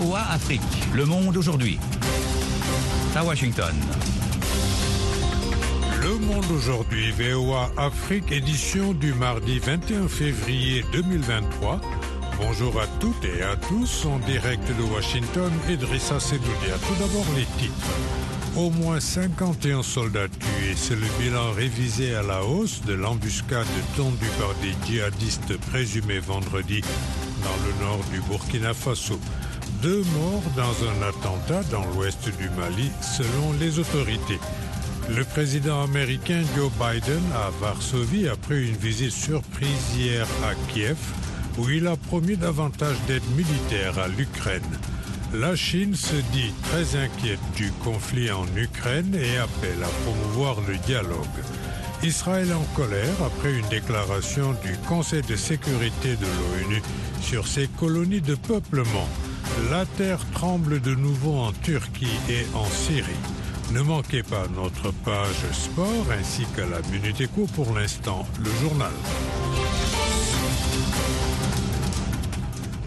VOA Afrique, le monde aujourd'hui. À Washington. Le monde aujourd'hui, VOA Afrique, édition du mardi 21 février 2023. Bonjour à toutes et à tous, en direct de Washington, Idrissa Sedoudia. Tout d'abord les titres. Au moins 51 soldats tués, c'est le bilan révisé à la hausse de l'embuscade tendue par des djihadistes présumés vendredi dans le nord du Burkina Faso. Deux morts dans un attentat dans l'ouest du Mali, selon les autorités. Le président américain Joe Biden à Varsovie après une visite surprise hier à Kiev, où il a promis davantage d'aide militaire à l'Ukraine. La Chine se dit très inquiète du conflit en Ukraine et appelle à promouvoir le dialogue. Israël en colère après une déclaration du Conseil de sécurité de l'ONU sur ses colonies de peuplement. La terre tremble de nouveau en Turquie et en Syrie. Ne manquez pas notre page sport ainsi qu'à la Minute Éco pour l'instant, le journal.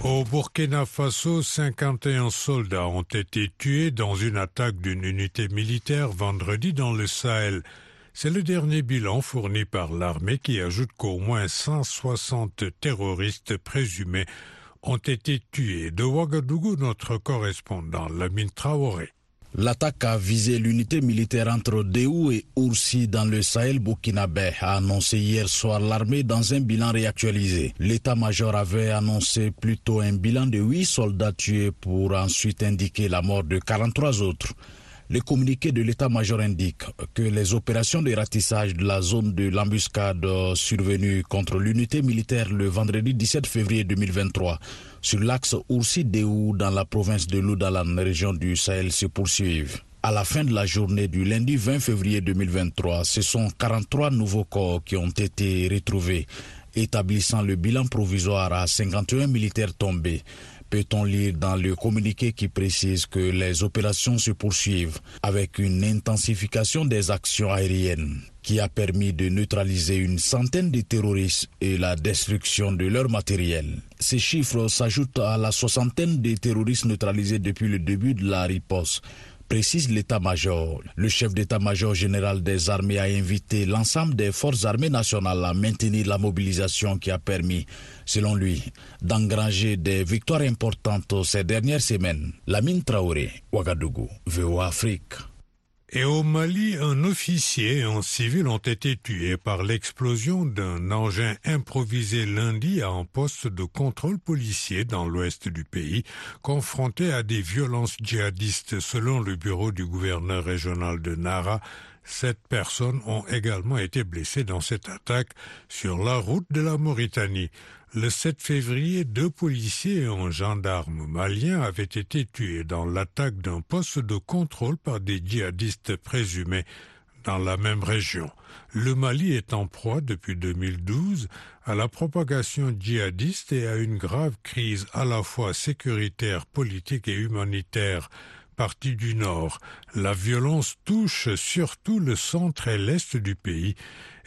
Au Burkina Faso, 51 soldats ont été tués dans une attaque d'une unité militaire vendredi dans le Sahel. C'est le dernier bilan fourni par l'armée qui ajoute qu'au moins 160 terroristes présumés ont été tués. De Ouagadougou, notre correspondant Lamine Traoré. L'attaque a visé l'unité militaire entre Déou et Oursi dans le Sahel burkinabé, a annoncé hier soir l'armée dans un bilan réactualisé. L'état-major avait annoncé plutôt un bilan de 8 soldats tués pour ensuite indiquer la mort de 43 autres. Le communiqué de l'état-major indique que les opérations de ratissage de la zone de l'embuscade survenue contre l'unité militaire le vendredi 17 février 2023 sur l'axe Oursi-Déou dans la province de Loudalan, région du Sahel, se poursuivent. À la fin de la journée du lundi 20 février 2023, ce sont 43 nouveaux corps qui ont été retrouvés, établissant le bilan provisoire à 51 militaires tombés peut-on lire dans le communiqué qui précise que les opérations se poursuivent avec une intensification des actions aériennes qui a permis de neutraliser une centaine de terroristes et la destruction de leur matériel? Ces chiffres s'ajoutent à la soixantaine de terroristes neutralisés depuis le début de la riposte précise l'état-major. Le chef d'état-major général des armées a invité l'ensemble des forces armées nationales à maintenir la mobilisation qui a permis, selon lui, d'engranger des victoires importantes ces dernières semaines. Lamine Traoré, Ouagadougou, VOA Afrique. Et au Mali, un officier et un civil ont été tués par l'explosion d'un engin improvisé lundi à un poste de contrôle policier dans l'ouest du pays, confronté à des violences djihadistes selon le bureau du gouverneur régional de Nara. Sept personnes ont également été blessées dans cette attaque sur la route de la Mauritanie. Le 7 février, deux policiers et un gendarme malien avaient été tués dans l'attaque d'un poste de contrôle par des djihadistes présumés dans la même région. Le Mali est en proie depuis 2012 à la propagation djihadiste et à une grave crise à la fois sécuritaire, politique et humanitaire partie du nord. La violence touche surtout le centre et l'est du pays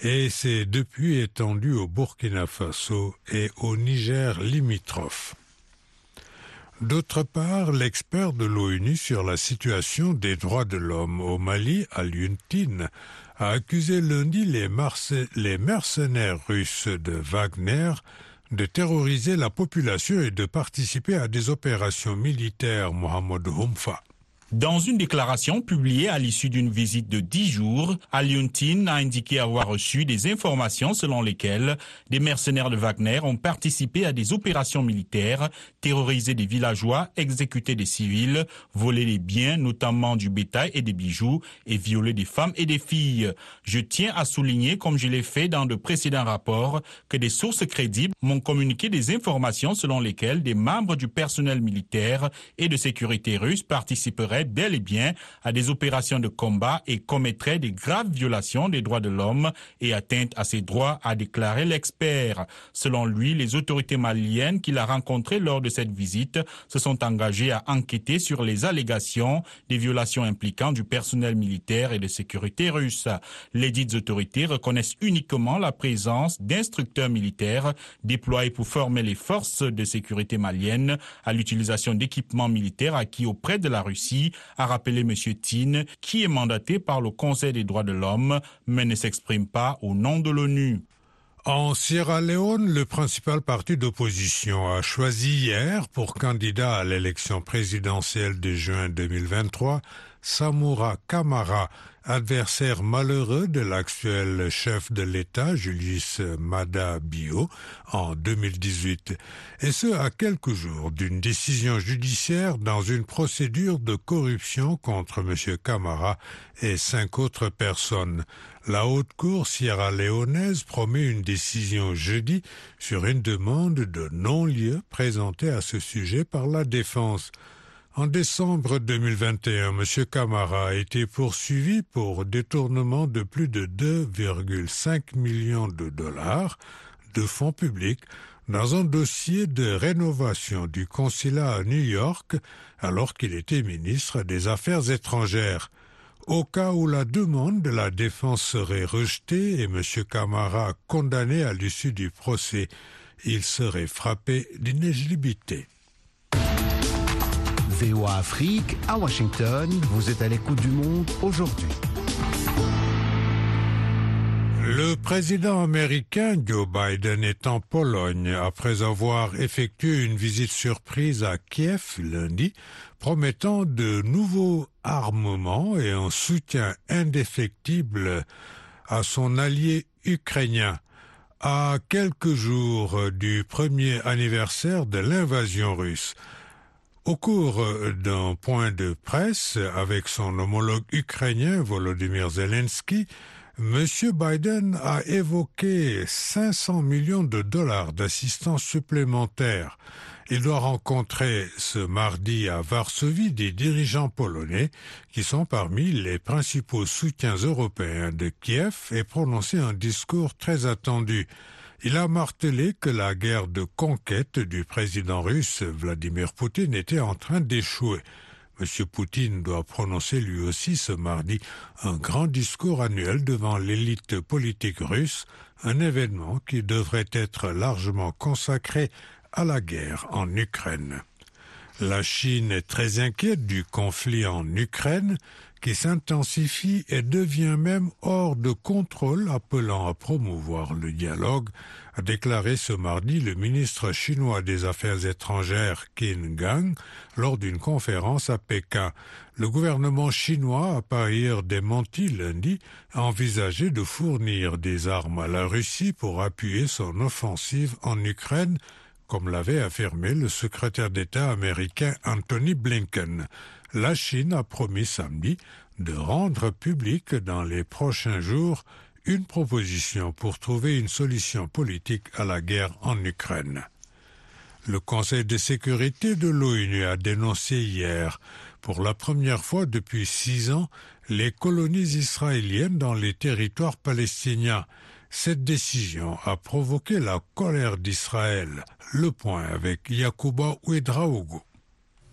et s'est depuis étendue au Burkina Faso et au Niger limitrophe. D'autre part, l'expert de l'ONU sur la situation des droits de l'homme au Mali, Aliuntine, a accusé lundi les, mercenaires russes de Wagner de terroriser la population et de participer à des opérations militaires Mohamed Humfa. Dans une déclaration publiée à l'issue d'une visite de dix jours, Aliuntine a indiqué avoir reçu des informations selon lesquelles des mercenaires de Wagner ont participé à des opérations militaires, terrorisé des villageois, exécuté des civils, volé des biens, notamment du bétail et des bijoux, et violé des femmes et des filles. Je tiens à souligner, comme je l'ai fait dans de précédents rapports, que des sources crédibles m'ont communiqué des informations selon lesquelles des membres du personnel militaire et de sécurité russe participeraient participerait bel et bien à des opérations de combat et commettrait des graves violations des droits de l'homme et atteintes à ses droits, a déclaré l'expert. Selon lui, les autorités maliennes qu'il a rencontrées lors de cette visite se sont engagées à enquêter sur les allégations des violations impliquant du personnel militaire et de sécurité russe. Les dites autorités reconnaissent uniquement la présence d'instructeurs militaires déployés pour former les forces de sécurité maliennes à l'utilisation d'équipements militaires acquis auprès de la Russie, a rappelé M. Tin, qui est mandaté par le Conseil des droits de l'homme, mais ne s'exprime pas au nom de l'ONU. En Sierra Leone, le principal parti d'opposition a choisi hier pour candidat à l'élection présidentielle de juin 2023 Samura Kamara, adversaire malheureux de l'actuel chef de l'État, Julius Mada Bio, en 2018, et ce à quelques jours d'une décision judiciaire dans une procédure de corruption contre M. Kamara et cinq autres personnes. La haute cour sierra-léonaise promet une décision jeudi sur une demande de non-lieu présentée à ce sujet par la défense. En décembre 2021, M. Camara a été poursuivi pour détournement de plus de 2,5 millions de dollars de fonds publics dans un dossier de rénovation du consulat à New York alors qu'il était ministre des Affaires étrangères. Au cas où la demande de la défense serait rejetée et M. Camara condamné à l'issue du procès, il serait frappé d'inéligibilité. VOA Afrique à Washington. Vous êtes à l'écoute du monde aujourd'hui. Le président américain Joe Biden est en Pologne après avoir effectué une visite surprise à Kiev lundi, promettant de nouveaux armements et un soutien indéfectible à son allié ukrainien. À quelques jours du premier anniversaire de l'invasion russe, au cours d'un point de presse avec son homologue ukrainien Volodymyr Zelensky, M. Biden a évoqué 500 millions de dollars d'assistance supplémentaire. Il doit rencontrer ce mardi à Varsovie des dirigeants polonais qui sont parmi les principaux soutiens européens de Kiev et prononcer un discours très attendu. Il a martelé que la guerre de conquête du président russe Vladimir Poutine était en train d'échouer. M. Poutine doit prononcer lui aussi ce mardi un grand discours annuel devant l'élite politique russe, un événement qui devrait être largement consacré à la guerre en Ukraine. La Chine est très inquiète du conflit en Ukraine qui s'intensifie et devient même hors de contrôle, appelant à promouvoir le dialogue, a déclaré ce mardi le ministre chinois des Affaires étrangères Qin Gang lors d'une conférence à Pékin. Le gouvernement chinois a par ailleurs démenti lundi envisager de fournir des armes à la Russie pour appuyer son offensive en Ukraine comme l'avait affirmé le secrétaire d'État américain Anthony Blinken la Chine a promis samedi de rendre publique dans les prochains jours une proposition pour trouver une solution politique à la guerre en Ukraine. Le Conseil de sécurité de l'ONU a dénoncé hier, pour la première fois depuis six ans, les colonies israéliennes dans les territoires palestiniens. Cette décision a provoqué la colère d'Israël. Le point avec Yacouba Ouedraogo.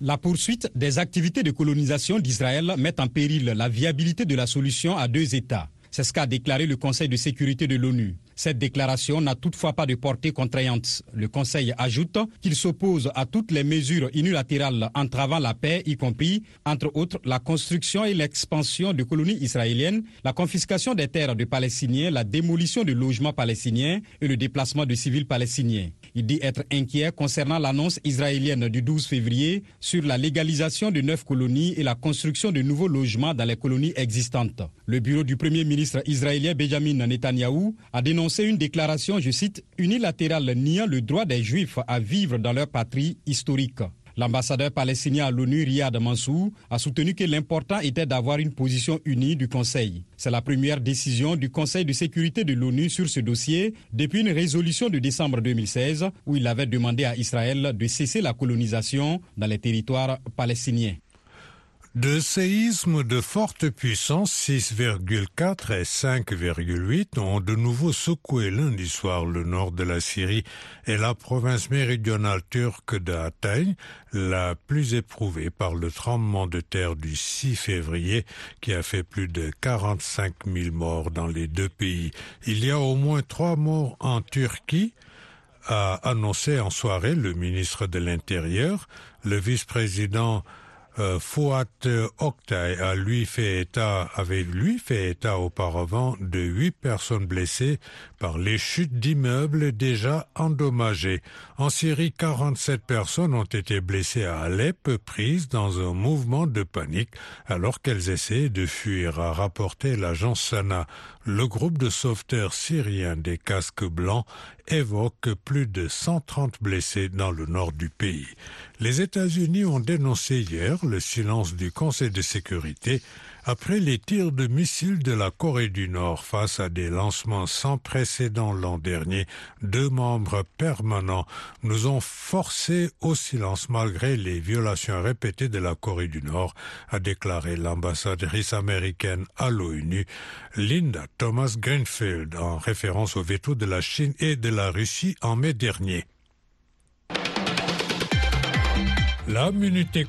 La poursuite des activités de colonisation d'Israël met en péril la viabilité de la solution à deux États. C'est ce qu'a déclaré le Conseil de sécurité de l'ONU. Cette déclaration n'a toutefois pas de portée contraignante. Le Conseil ajoute qu'il s'oppose à toutes les mesures unilatérales entravant la paix, y compris, entre autres, la construction et l'expansion de colonies israéliennes, la confiscation des terres de Palestiniens, la démolition de logements palestiniens et le déplacement de civils palestiniens. Il dit être inquiet concernant l'annonce israélienne du 12 février sur la légalisation de neuf colonies et la construction de nouveaux logements dans les colonies existantes. Le bureau du Premier ministre israélien Benjamin Netanyahou a dénoncé une déclaration, je cite, unilatérale niant le droit des Juifs à vivre dans leur patrie historique. L'ambassadeur palestinien à l'ONU, Riyad Mansour, a soutenu que l'important était d'avoir une position unie du Conseil. C'est la première décision du Conseil de sécurité de l'ONU sur ce dossier depuis une résolution de décembre 2016 où il avait demandé à Israël de cesser la colonisation dans les territoires palestiniens. Deux séismes de forte puissance 6,4 et 5,8 ont de nouveau secoué lundi soir le nord de la Syrie et la province méridionale turque de Hatay, la plus éprouvée par le tremblement de terre du 6 février qui a fait plus de 45 000 morts dans les deux pays. Il y a au moins trois morts en Turquie a annoncé en soirée le ministre de l'Intérieur, le vice-président euh, Fouad Oktay a lui fait état, avait lui fait état auparavant de huit personnes blessées par les chutes d'immeubles déjà endommagés. En Syrie, 47 personnes ont été blessées à Alep, prises dans un mouvement de panique alors qu'elles essayaient de fuir, a rapporté l'agence Sana. Le groupe de sauveteurs syriens des casques blancs évoque plus de 130 blessés dans le nord du pays. Les États-Unis ont dénoncé hier le silence du Conseil de sécurité après les tirs de missiles de la Corée du Nord face à des lancements sans précédent l'an dernier, deux membres permanents nous ont forcé au silence malgré les violations répétées de la Corée du Nord, a déclaré l'ambassadrice américaine à l'ONU, Linda Thomas Greenfield, en référence au veto de la Chine et de la Russie en mai dernier. La Minute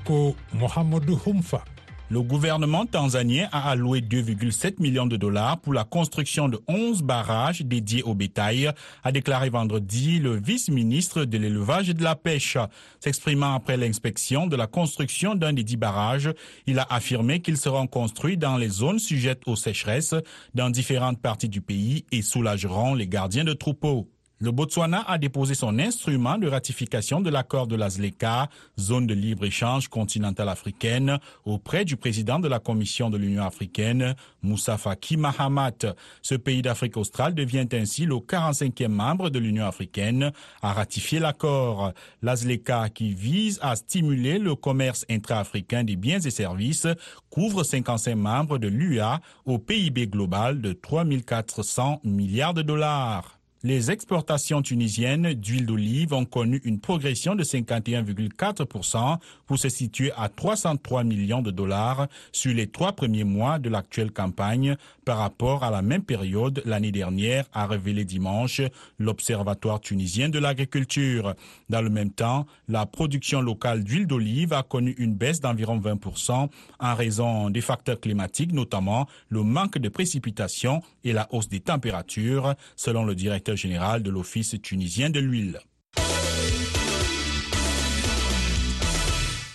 Mohamedou Humfa. Le gouvernement tanzanien a alloué 2,7 millions de dollars pour la construction de 11 barrages dédiés au bétail, a déclaré vendredi le vice-ministre de l'élevage et de la pêche. S'exprimant après l'inspection de la construction d'un des dix barrages, il a affirmé qu'ils seront construits dans les zones sujettes aux sécheresses dans différentes parties du pays et soulageront les gardiens de troupeaux. Le Botswana a déposé son instrument de ratification de l'accord de la ZLECA, zone de libre-échange continentale africaine, auprès du président de la Commission de l'Union africaine, Moussa Faki Mahamat. Ce pays d'Afrique australe devient ainsi le 45e membre de l'Union africaine à ratifier l'accord. La ZLECA, qui vise à stimuler le commerce intra-africain des biens et services, couvre 55 membres de l'UA au PIB global de 3 400 milliards de dollars. Les exportations tunisiennes d'huile d'olive ont connu une progression de 51,4% pour se situer à 303 millions de dollars sur les trois premiers mois de l'actuelle campagne par rapport à la même période l'année dernière, a révélé dimanche l'Observatoire tunisien de l'agriculture. Dans le même temps, la production locale d'huile d'olive a connu une baisse d'environ 20% en raison des facteurs climatiques, notamment le manque de précipitations et la hausse des températures, selon le directeur général de l'Office tunisien de l'huile.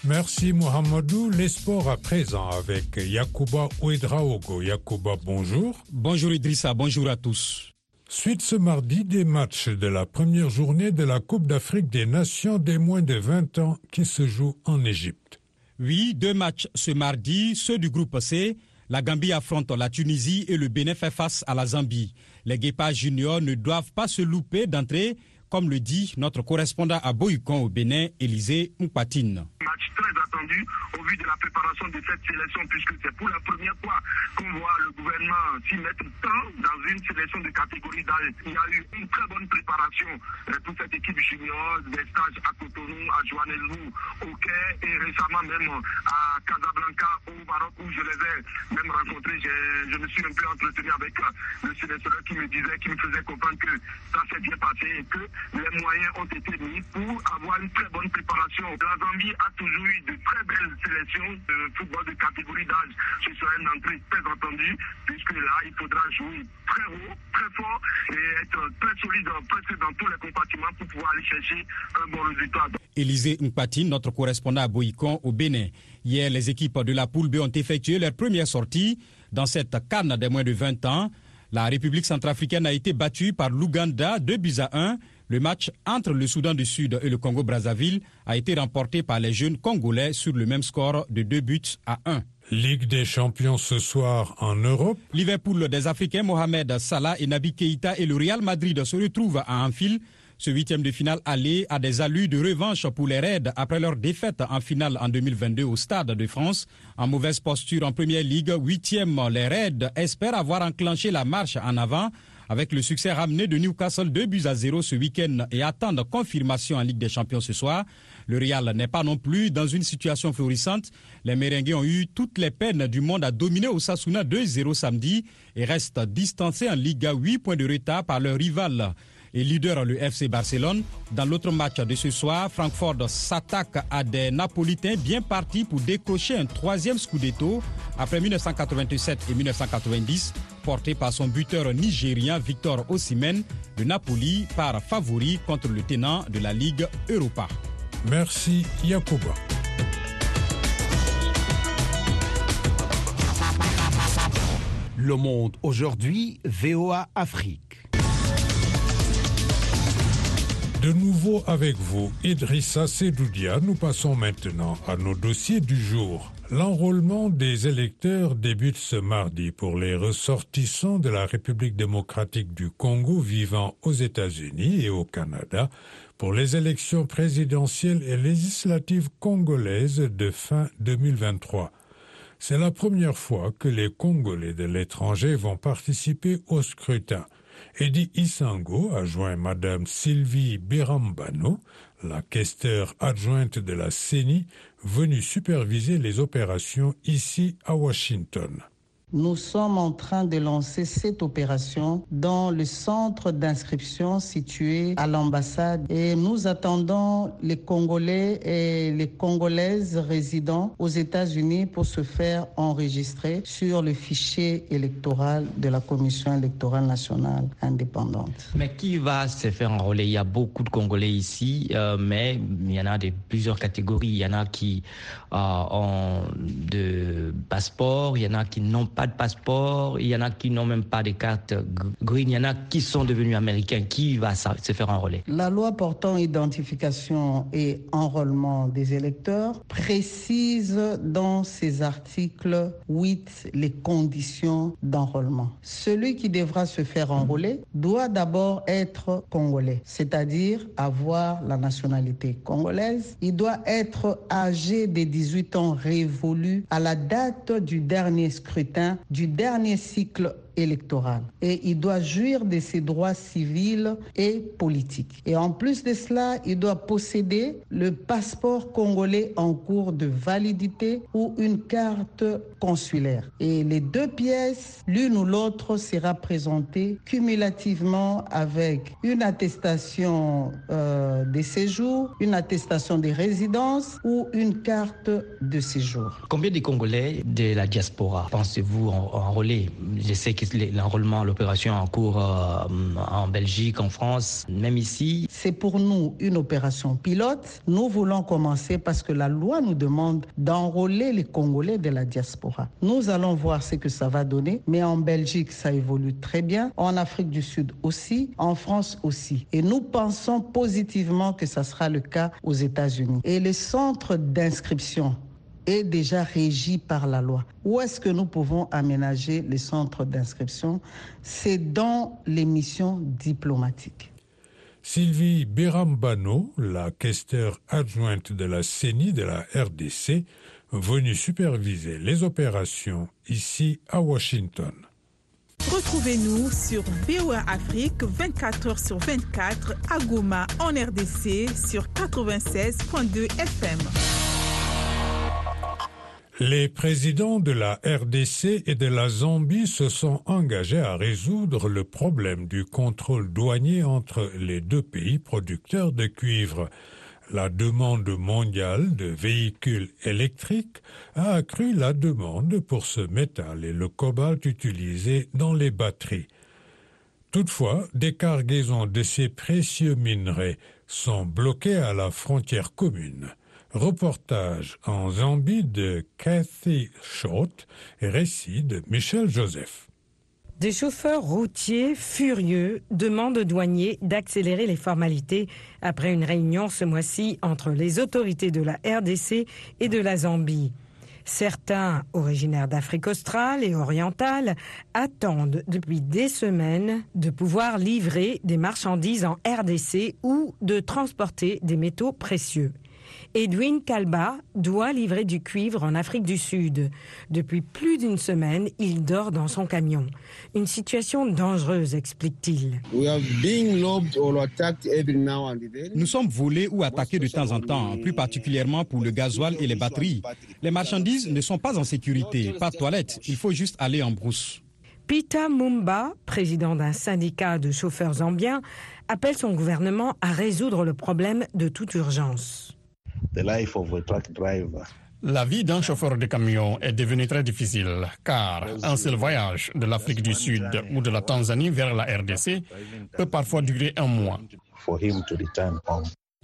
Merci Mohamedou. Les sports à présent avec Yacouba Ouedraogo. Yacouba, bonjour. Bonjour Idrissa, bonjour à tous. Suite ce mardi des matchs de la première journée de la Coupe d'Afrique des Nations des moins de 20 ans qui se joue en Égypte. Oui, deux matchs ce mardi, ceux du groupe C. La Gambie affronte la Tunisie et le Bénin fait face à la Zambie. Les Guépas juniors ne doivent pas se louper d'entrée, comme le dit notre correspondant à Boyukon au Bénin, Élisée Mpatine au vu de la préparation de cette sélection, puisque c'est pour la première fois qu'on voit le gouvernement s'y mettre tant dans une sélection de catégorie d'âge. Il y a eu une très bonne préparation euh, pour cette équipe junior, des stages à Cotonou, à Johannesburg, au Quai et récemment même à Casablanca au Maroc où je les ai même rencontrés. Je, me suis un peu entretenu avec euh, le sélectionneur qui me disait, qui me faisait comprendre que ça s'est bien passé et que les moyens ont été mis pour avoir une très bonne préparation. La Zambie a toujours eu de très belle sélection de football de catégorie d'âge. Ce sera une entrée très entendue, puisque là, il faudra jouer très haut, très fort et être très solide presque dans tous les compartiments pour pouvoir aller chercher un bon résultat. Élisée Mpati, notre correspondant à Boïcon au Bénin. Hier, les équipes de la poule B ont effectué leur première sortie dans cette canne des moins de 20 ans. La République centrafricaine a été battue par l'Ouganda 2 buts à 1 le match entre le Soudan du Sud et le Congo-Brazzaville a été remporté par les jeunes Congolais sur le même score de 2 buts à 1. Ligue des champions ce soir en Europe. Liverpool des Africains Mohamed Salah et Nabi Keïta et le Real Madrid se retrouvent à Anfield. Ce huitième de finale aller a des allus de revanche pour les Reds après leur défaite en finale en 2022 au Stade de France. En mauvaise posture en première ligue, huitième, les Reds espèrent avoir enclenché la marche en avant avec le succès ramené de Newcastle 2 buts à 0 ce week-end et attendent confirmation en Ligue des Champions ce soir. Le Real n'est pas non plus dans une situation florissante. Les Merengues ont eu toutes les peines du monde à dominer Osasuna 2-0 samedi et restent distancés en Liga 8 points de retard par leur rival et leader le FC Barcelone. Dans l'autre match de ce soir, Francfort s'attaque à des Napolitains bien partis pour décrocher un troisième Scudetto après 1987 et 1990, porté par son buteur nigérien Victor Osimhen. Le Napoli part favori contre le tenant de la Ligue Europa. Merci Yacouba. Le monde aujourd'hui, VOA Afrique. De nouveau avec vous, Idrissa Sedoudia, nous passons maintenant à nos dossiers du jour. L'enrôlement des électeurs débute ce mardi pour les ressortissants de la République démocratique du Congo vivant aux États-Unis et au Canada pour les élections présidentielles et législatives congolaises de fin 2023. C'est la première fois que les Congolais de l'étranger vont participer au scrutin. Eddie Isango a joint Madame Sylvie Birambano, la questeur adjointe de la CENI, venue superviser les opérations ici à Washington. Nous sommes en train de lancer cette opération dans le centre d'inscription situé à l'ambassade et nous attendons les Congolais et les Congolaises résidant aux États-Unis pour se faire enregistrer sur le fichier électoral de la Commission électorale nationale indépendante. Mais qui va se faire enrôler? Il y a beaucoup de Congolais ici, euh, mais il y en a de plusieurs catégories. Il y en a qui euh, ont de passeport, il y en a qui n'ont pas pas de passeport, il y en a qui n'ont même pas de carte green, il y en a qui sont devenus américains. Qui va se faire enrôler La loi portant identification et enrôlement des électeurs précise dans ses articles 8 les conditions d'enrôlement. Celui qui devra se faire enrôler doit d'abord être congolais, c'est-à-dire avoir la nationalité congolaise. Il doit être âgé de 18 ans révolu à la date du dernier scrutin du dernier cycle et il doit jouir de ses droits civils et politiques. Et en plus de cela, il doit posséder le passeport congolais en cours de validité ou une carte consulaire. Et les deux pièces, l'une ou l'autre, sera présentée cumulativement avec une attestation euh, de séjour, une attestation de résidence ou une carte de séjour. Combien de Congolais de la diaspora pensez-vous enrôler Je sais que l'enrôlement, l'opération en cours euh, en Belgique, en France, même ici. C'est pour nous une opération pilote. Nous voulons commencer parce que la loi nous demande d'enrôler les Congolais de la diaspora. Nous allons voir ce que ça va donner, mais en Belgique, ça évolue très bien, en Afrique du Sud aussi, en France aussi. Et nous pensons positivement que ça sera le cas aux États-Unis. Et les centres d'inscription est déjà régi par la loi. Où est-ce que nous pouvons aménager les centres d'inscription? C'est dans les missions diplomatiques. Sylvie Birambano, la questeur adjointe de la CENI de la RDC, venue superviser les opérations ici à Washington. Retrouvez-nous sur VOA Afrique 24 h sur 24 à Goma en RDC sur 96.2 FM. Les présidents de la RDC et de la Zambie se sont engagés à résoudre le problème du contrôle douanier entre les deux pays producteurs de cuivre. La demande mondiale de véhicules électriques a accru la demande pour ce métal et le cobalt utilisé dans les batteries. Toutefois, des cargaisons de ces précieux minerais sont bloquées à la frontière commune. Reportage en Zambie de Cathy Schott et récit de Michel Joseph. Des chauffeurs routiers furieux demandent aux douaniers d'accélérer les formalités après une réunion ce mois-ci entre les autorités de la RDC et de la Zambie. Certains, originaires d'Afrique australe et orientale, attendent depuis des semaines de pouvoir livrer des marchandises en RDC ou de transporter des métaux précieux. Edwin Kalba doit livrer du cuivre en Afrique du Sud. Depuis plus d'une semaine, il dort dans son camion. Une situation dangereuse, explique-t-il. Nous sommes volés ou attaqués de temps en temps, plus particulièrement pour le gasoil et les batteries. Les marchandises ne sont pas en sécurité, pas de toilettes, il faut juste aller en brousse. Pita Mumba, président d'un syndicat de chauffeurs zambiens, appelle son gouvernement à résoudre le problème de toute urgence. La vie d'un chauffeur de camion est devenue très difficile car un seul voyage de l'Afrique du Sud ou de la Tanzanie vers la RDC peut parfois durer un mois.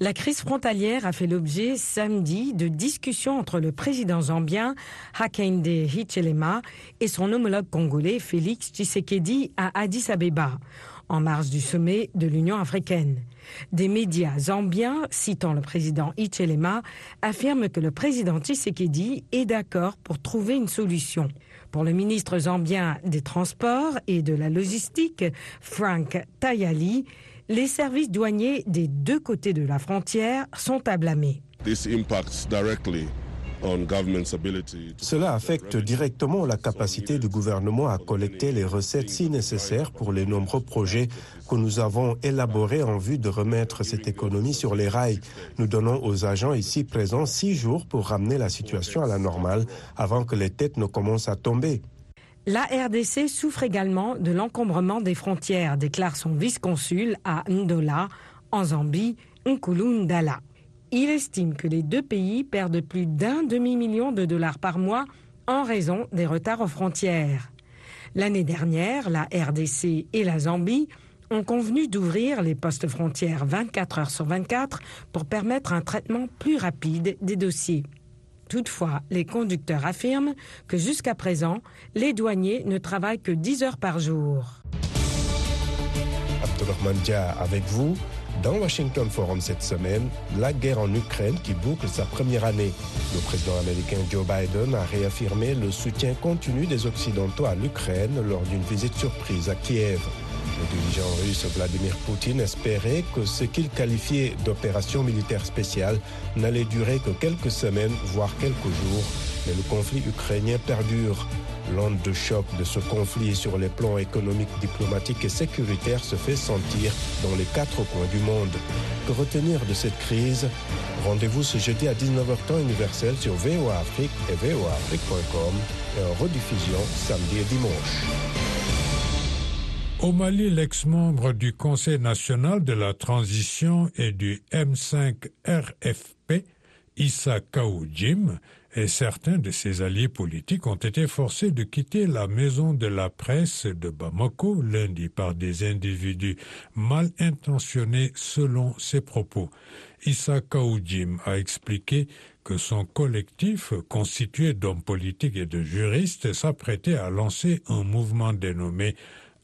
La crise frontalière a fait l'objet samedi de discussions entre le président zambien Hakainde Hichilema et son homologue congolais Félix Tshisekedi à Addis Abeba, en marge du sommet de l'Union africaine. Des médias zambiens, citant le président Hichilema, affirment que le président Tshisekedi est d'accord pour trouver une solution. Pour le ministre zambien des Transports et de la Logistique, Frank Tayali, les services douaniers des deux côtés de la frontière sont à blâmer. Cela affecte directement la capacité du gouvernement à collecter les recettes si nécessaires pour les nombreux projets que nous avons élaborés en vue de remettre cette économie sur les rails. Nous donnons aux agents ici présents six jours pour ramener la situation à la normale avant que les têtes ne commencent à tomber. La RDC souffre également de l'encombrement des frontières, déclare son vice-consul à Ndola, en Zambie, Nkulu Ndala. Il estime que les deux pays perdent plus d'un demi-million de dollars par mois en raison des retards aux frontières. L'année dernière, la RDC et la Zambie ont convenu d'ouvrir les postes frontières 24 heures sur 24 pour permettre un traitement plus rapide des dossiers. Toutefois, les conducteurs affirment que jusqu'à présent, les douaniers ne travaillent que 10 heures par jour. Dia avec vous. Dans Washington Forum cette semaine, la guerre en Ukraine qui boucle sa première année. Le président américain Joe Biden a réaffirmé le soutien continu des Occidentaux à l'Ukraine lors d'une visite surprise à Kiev. Le dirigeant russe Vladimir Poutine espérait que ce qu'il qualifiait d'opération militaire spéciale n'allait durer que quelques semaines, voire quelques jours. Mais le conflit ukrainien perdure. L'onde de choc de ce conflit sur les plans économiques, diplomatiques et sécuritaires se fait sentir dans les quatre coins du monde. Que retenir de cette crise? Rendez-vous ce jeudi à 19h temps universel sur VOA Afrique et voaafrique.com et en rediffusion samedi et dimanche. Au Mali, l'ex-membre du Conseil national de la transition et du M5-RFP, Issa Kaoudjim, et certains de ses alliés politiques ont été forcés de quitter la maison de la presse de Bamako lundi par des individus mal intentionnés selon ses propos. Issa Kaoudjim a expliqué que son collectif, constitué d'hommes politiques et de juristes, s'apprêtait à lancer un mouvement dénommé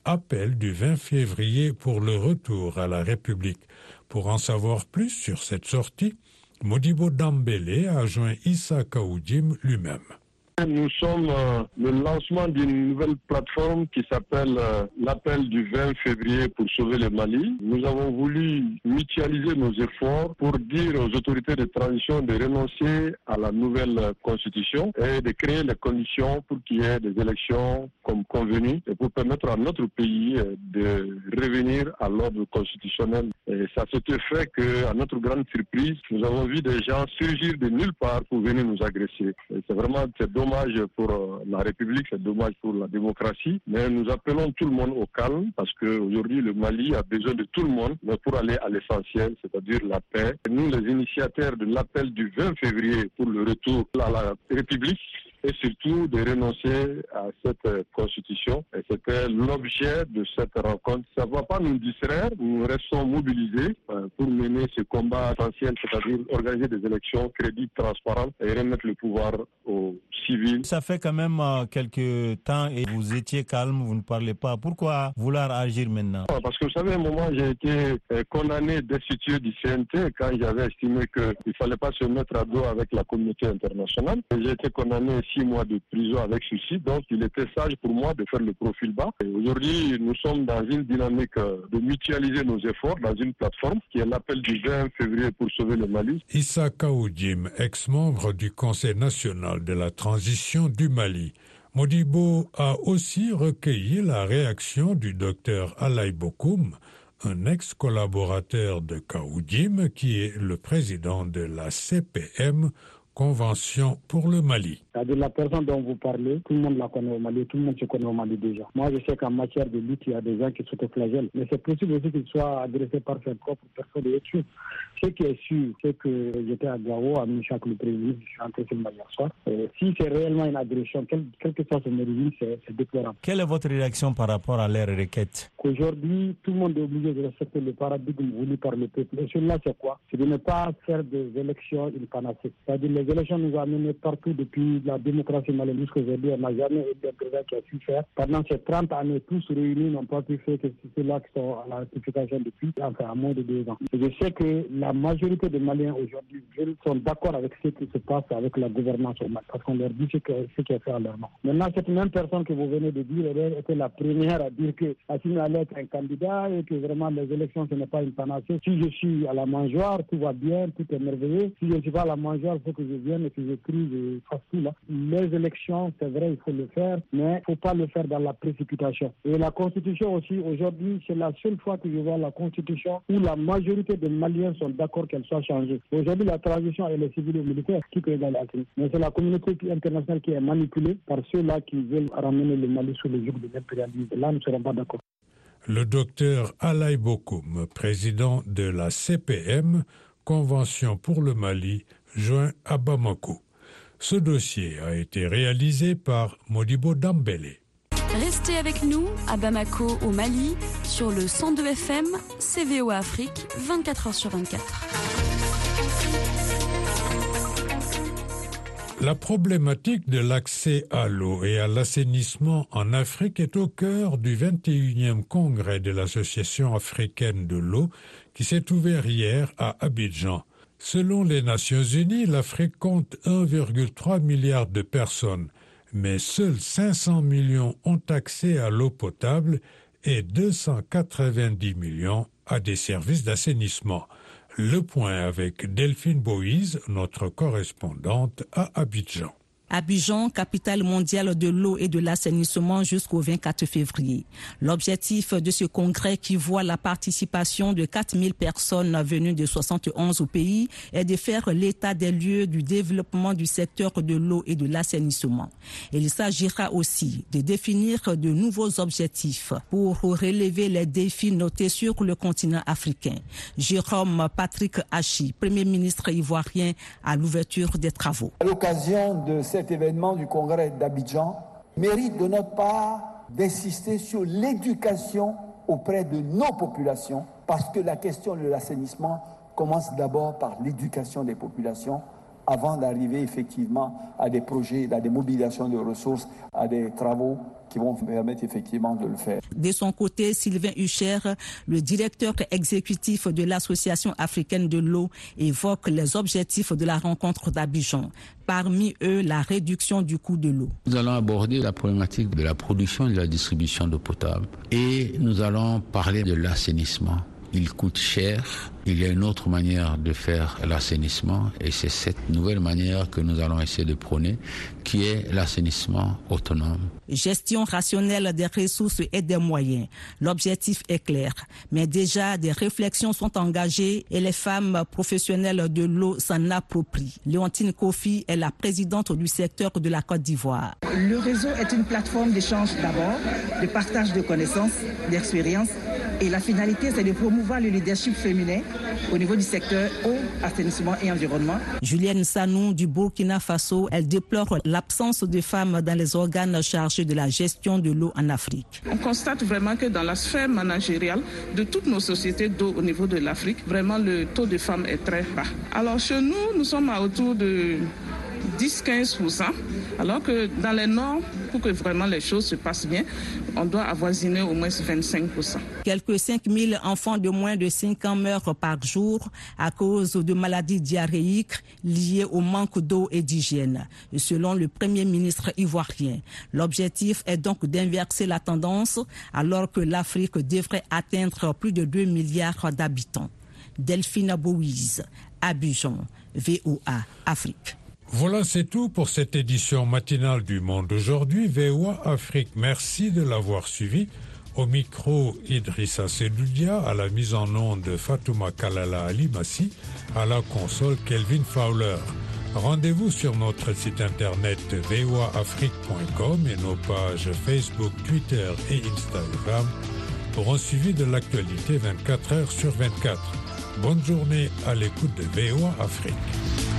Appel du 20 février pour le retour à la République. Pour en savoir plus sur cette sortie, Modibo Dambélé a joint Issa Kaoudjim lui-même. Nous sommes euh, le lancement d'une nouvelle plateforme qui s'appelle euh, l'appel du 20 février pour sauver le Mali. Nous avons voulu mutualiser nos efforts pour dire aux autorités de transition de renoncer à la nouvelle constitution et de créer les conditions pour qu'il y ait des élections comme convenu et pour permettre à notre pays euh, de revenir à l'ordre constitutionnel. Et ça s'était fait qu'à notre grande surprise, nous avons vu des gens surgir de nulle part pour venir nous agresser. C'est vraiment c'est dommage pour euh, la République, c'est dommage pour la démocratie, mais nous appelons tout le monde au calme parce qu'aujourd'hui le Mali a besoin de tout le monde pour aller à l'essentiel, c'est-à-dire la paix. Nous, les initiateurs de l'appel du 20 février pour le retour à la République, et surtout de renoncer à cette euh, constitution. Et c'était l'objet de cette rencontre. Ça ne va pas nous distraire, nous restons mobilisés euh, pour mener ce combat essentiel, c'est-à-dire organiser des élections crédibles, transparentes et remettre le pouvoir aux civils. Ça fait quand même euh, quelques temps et vous étiez calme, vous ne parlez pas. Pourquoi vouloir agir maintenant? Parce que vous savez, à un moment, j'ai été euh, condamné destitué du CNT quand j'avais estimé qu'il ne fallait pas se mettre à dos avec la communauté internationale. J'ai été condamné six mois de prison avec suicide. Donc, il était sage pour moi de faire le profil bas. Aujourd'hui, nous sommes dans une dynamique euh, de mutualiser nos efforts dans une plateforme qui est l'appel du 20 février pour sauver le Mali. Issa Kaoudim, ex-membre du Conseil national de la transition du Mali. Modibo a aussi recueilli la réaction du docteur Alay Bokoum, un ex-collaborateur de Kaoudim qui est le président de la CPM Convention pour le Mali. C'est-à-dire la personne dont vous parlez, tout le monde la connaît au Mali, tout le monde se connaît au Mali déjà. Moi, je sais qu'en matière de lutte, il y a des gens qui s'autoflagellent, mais c'est possible aussi qu'il soit agressé par ses propres personnes et. Ce qui est sûr, c'est que j'étais à Gao, à Michak le président, je suis rentré sur le hier soir. Et si c'est réellement une agression, quelle, que soit son origine, c'est déplorable. Quelle est votre réaction par rapport à leur requête? Qu'aujourd'hui, tout le monde est obligé de respecter le paradigme voulu par le peuple. Et celui-là, c'est quoi? C'est de ne pas faire des élections une panacée. C'est-à-dire les élections nous ont amené partout depuis la démocratie malienne jusqu'aujourd'hui. On n'a jamais eu un président qui a su faire. Pendant ces 30 années, tous réunis n'ont pas pu faire que ceux-là qui sont à la ratification depuis, enfin, à moins de deux ans. Je sais que la majorité des Maliens aujourd'hui sont d'accord avec ce qui se passe avec la gouvernance au Mali, parce qu'on leur dit ce qui est fait à leur nom. Maintenant, cette même personne que vous venez de dire, était la première à dire que Assimi allait être un candidat et que vraiment les élections, ce n'est pas une panacée. Si je suis à la mangeoire, tout va bien, tout est merveilleux. Si je ne suis pas à la mangeoire, il faut que je vienne et que j'écrive, je fasse là. Les élections, c'est vrai, il faut le faire, mais il ne faut pas le faire dans la précipitation. Et la Constitution aussi, aujourd'hui, c'est la seule fois que je vois la Constitution où la majorité des Maliens sont d'accord qu'elle soit changée. Aujourd'hui, la transition, elle est civile et militaire, qui peut aller Mais c'est la communauté internationale qui est manipulée par ceux-là qui veulent ramener le Mali sous le joug de l'impérialisme. Là, nous ne serons pas d'accord. Le docteur Alay Bokoum, président de la CPM, Convention pour le Mali, joint à Bamako. Ce dossier a été réalisé par Modibo Dambele. Restez avec nous à Bamako, au Mali, sur le 102 FM, CVO Afrique, 24 h sur 24. La problématique de l'accès à l'eau et à l'assainissement en Afrique est au cœur du 21e congrès de l'Association africaine de l'eau qui s'est ouvert hier à Abidjan. Selon les Nations Unies, l'Afrique compte 1,3 milliard de personnes, mais seuls 500 millions ont accès à l'eau potable et 290 millions à des services d'assainissement. Le point avec Delphine Boïse, notre correspondante à Abidjan. Abidjan, capitale mondiale de l'eau et de l'assainissement jusqu'au 24 février. L'objectif de ce congrès qui voit la participation de 4000 personnes venues de 71 pays est de faire l'état des lieux du développement du secteur de l'eau et de l'assainissement. Il s'agira aussi de définir de nouveaux objectifs pour relever les défis notés sur le continent africain. Jérôme Patrick Hachi, Premier ministre ivoirien, à l'ouverture des travaux. À l'occasion de cet événement du congrès d'Abidjan mérite de notre part d'insister sur l'éducation auprès de nos populations, parce que la question de l'assainissement commence d'abord par l'éducation des populations avant d'arriver effectivement à des projets, à des mobilisations de ressources, à des travaux qui vont permettre effectivement de le faire. De son côté, Sylvain Hucher, le directeur exécutif de l'Association africaine de l'eau, évoque les objectifs de la rencontre d'Abidjan. Parmi eux, la réduction du coût de l'eau. Nous allons aborder la problématique de la production et de la distribution d'eau potable et nous allons parler de l'assainissement il coûte cher. Il y a une autre manière de faire l'assainissement et c'est cette nouvelle manière que nous allons essayer de prôner qui est l'assainissement autonome. Gestion rationnelle des ressources et des moyens. L'objectif est clair, mais déjà des réflexions sont engagées et les femmes professionnelles de l'eau s'en approprient. Léontine Kofi est la présidente du secteur de la Côte d'Ivoire. Le réseau est une plateforme d'échange d'abord, de partage de connaissances, d'expériences et la finalité, c'est de promouvoir le leadership féminin au niveau du secteur eau, assainissement et environnement. Julienne Sanou du Burkina Faso, elle déplore l'absence de femmes dans les organes chargés de la gestion de l'eau en Afrique. On constate vraiment que dans la sphère managériale de toutes nos sociétés d'eau au niveau de l'Afrique, vraiment le taux de femmes est très bas. Alors chez nous, nous sommes à autour de 10-15%, alors que dans les normes, pour que vraiment les choses se passent bien, on doit avoisiner au moins 25%. Quelques 5 000 enfants de moins de 5 ans meurent par jour à cause de maladies diarrhéiques liées au manque d'eau et d'hygiène, selon le Premier ministre ivoirien. L'objectif est donc d'inverser la tendance alors que l'Afrique devrait atteindre plus de 2 milliards d'habitants. Delphine Bouise, Abidjan, VOA, Afrique. Voilà, c'est tout pour cette édition matinale du Monde aujourd'hui. VOA Afrique, merci de l'avoir suivi. Au micro, Idrissa Sedoudia, à la mise en onde Fatouma Kalala Ali Massi, à la console Kelvin Fowler. Rendez-vous sur notre site internet voaafrique.com et nos pages Facebook, Twitter et Instagram pour un suivi de l'actualité 24 heures sur 24. Bonne journée à l'écoute de VOA Afrique.